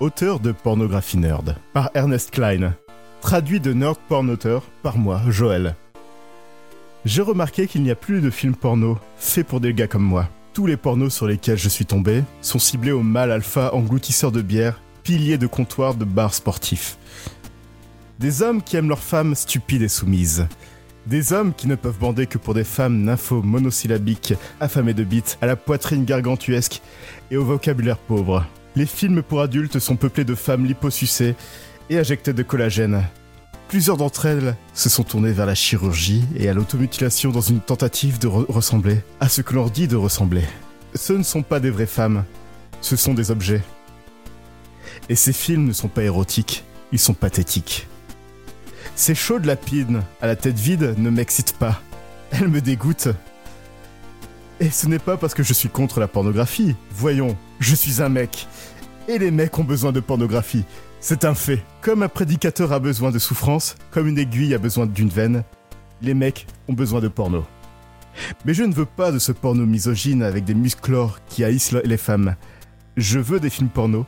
auteur de Pornographie Nerd, par Ernest Klein, traduit de Nerd Porn Auteur par moi, Joël. J'ai remarqué qu'il n'y a plus de films porno faits pour des gars comme moi. Tous les pornos sur lesquels je suis tombé sont ciblés aux mâles alpha engloutisseurs de bière, piliers de comptoirs de bars sportifs. Des hommes qui aiment leurs femmes stupides et soumises. Des hommes qui ne peuvent bander que pour des femmes nympho monosyllabiques, affamées de bites, à la poitrine gargantuesque et au vocabulaire pauvre. Les films pour adultes sont peuplés de femmes liposucées et injectées de collagène. Plusieurs d'entre elles se sont tournées vers la chirurgie et à l'automutilation dans une tentative de re- ressembler à ce que l'on dit de ressembler. Ce ne sont pas des vraies femmes, ce sont des objets. Et ces films ne sont pas érotiques, ils sont pathétiques. Ces chaudes lapines à la tête vide ne m'excitent pas. Elles me dégoûtent. Et ce n'est pas parce que je suis contre la pornographie. Voyons, je suis un mec. Et les mecs ont besoin de pornographie. C'est un fait. Comme un prédicateur a besoin de souffrance, comme une aiguille a besoin d'une veine, les mecs ont besoin de porno. Mais je ne veux pas de ce porno misogyne avec des musclores qui haïssent le- les femmes. Je veux des films porno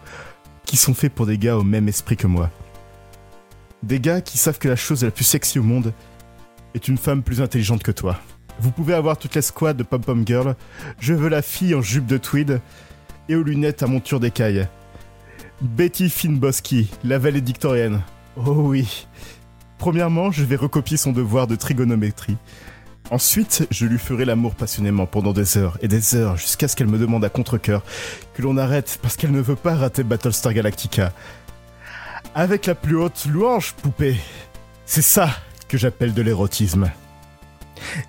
qui sont faits pour des gars au même esprit que moi. Des gars qui savent que la chose la plus sexy au monde est une femme plus intelligente que toi. Vous pouvez avoir toutes les squads de Pom Pom Girl. Je veux la fille en jupe de tweed et aux lunettes à monture d'écaille. Betty Finboski, la valédictorienne. Oh oui. Premièrement, je vais recopier son devoir de trigonométrie. Ensuite, je lui ferai l'amour passionnément pendant des heures et des heures jusqu'à ce qu'elle me demande à contre-coeur que l'on arrête parce qu'elle ne veut pas rater Battlestar Galactica. Avec la plus haute louange, poupée. C'est ça que j'appelle de l'érotisme.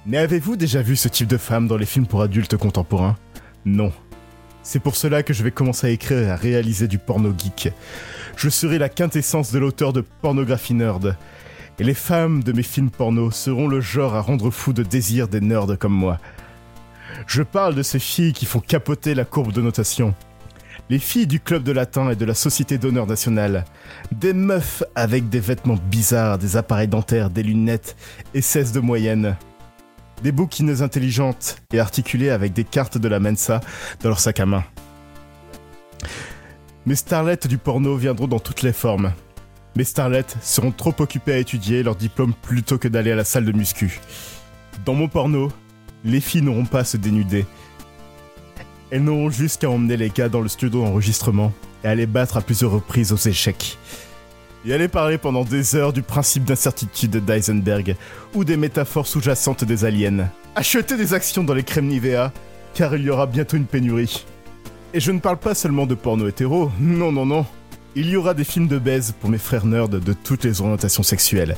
Mais avez-vous déjà vu ce type de femme dans les films pour adultes contemporains? Non. C'est pour cela que je vais commencer à écrire et à réaliser du porno geek. Je serai la quintessence de l'auteur de pornographie nerd. Et les femmes de mes films porno seront le genre à rendre fou de désir des nerds comme moi. Je parle de ces filles qui font capoter la courbe de notation. Les filles du club de latin et de la Société d'honneur nationale. Des meufs avec des vêtements bizarres, des appareils dentaires, des lunettes et 16 de moyenne. Des bouquineuses intelligentes et articulées avec des cartes de la Mensa dans leur sac à main. Mes starlettes du porno viendront dans toutes les formes. Mes starlettes seront trop occupées à étudier leur diplôme plutôt que d'aller à la salle de muscu. Dans mon porno, les filles n'auront pas à se dénuder. Elles n'auront juste qu'à emmener les gars dans le studio d'enregistrement et à les battre à plusieurs reprises aux échecs. Et aller parler pendant des heures du principe d'incertitude d'Eisenberg ou des métaphores sous-jacentes des aliens. Acheter des actions dans les crèmes Nivea, car il y aura bientôt une pénurie. Et je ne parle pas seulement de porno hétéro, non, non, non. Il y aura des films de baise pour mes frères nerds de toutes les orientations sexuelles.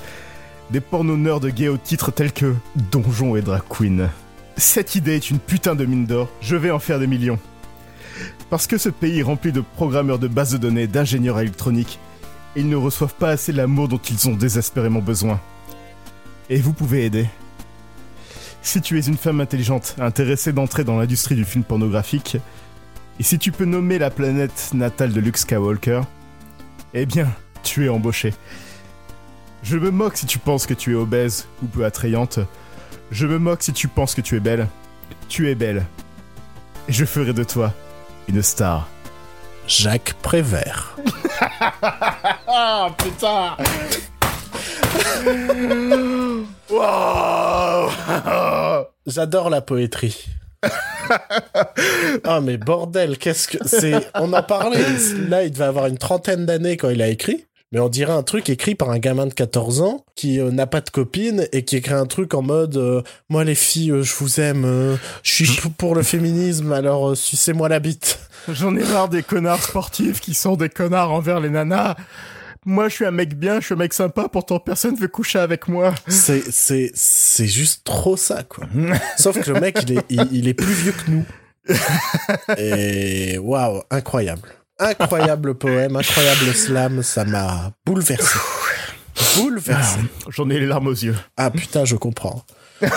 Des pornos nerds gays au titre tels que Donjon et Drag Queen. Cette idée est une putain de mine d'or, je vais en faire des millions. Parce que ce pays rempli de programmeurs de bases de données, d'ingénieurs électroniques, ils ne reçoivent pas assez l'amour dont ils ont désespérément besoin. Et vous pouvez aider. Si tu es une femme intelligente, intéressée d'entrer dans l'industrie du film pornographique, et si tu peux nommer la planète natale de Luke Skywalker, eh bien, tu es embauché. Je me moque si tu penses que tu es obèse ou peu attrayante. Je me moque si tu penses que tu es belle. Tu es belle. Et je ferai de toi une star. Jacques Prévert. Ah putain Wow J'adore la poétrie. ah mais bordel, qu'est-ce que c'est? On en parlait. Là, il devait avoir une trentaine d'années quand il a écrit. Mais on dirait un truc écrit par un gamin de 14 ans qui euh, n'a pas de copine et qui écrit un truc en mode euh, moi les filles euh, je vous aime euh, je suis pour le féminisme alors sucez-moi la bite. J'en ai marre des connards sportifs qui sont des connards envers les nanas. Moi, je suis un mec bien, je suis un mec sympa, pourtant personne veut coucher avec moi. C'est c'est c'est juste trop ça quoi. Sauf que le mec il est il, il est plus vieux que nous. Et waouh, incroyable. Incroyable poème, incroyable slam, ça m'a bouleversé. Bouleversé. J'en ai les larmes aux yeux. Ah putain, je comprends.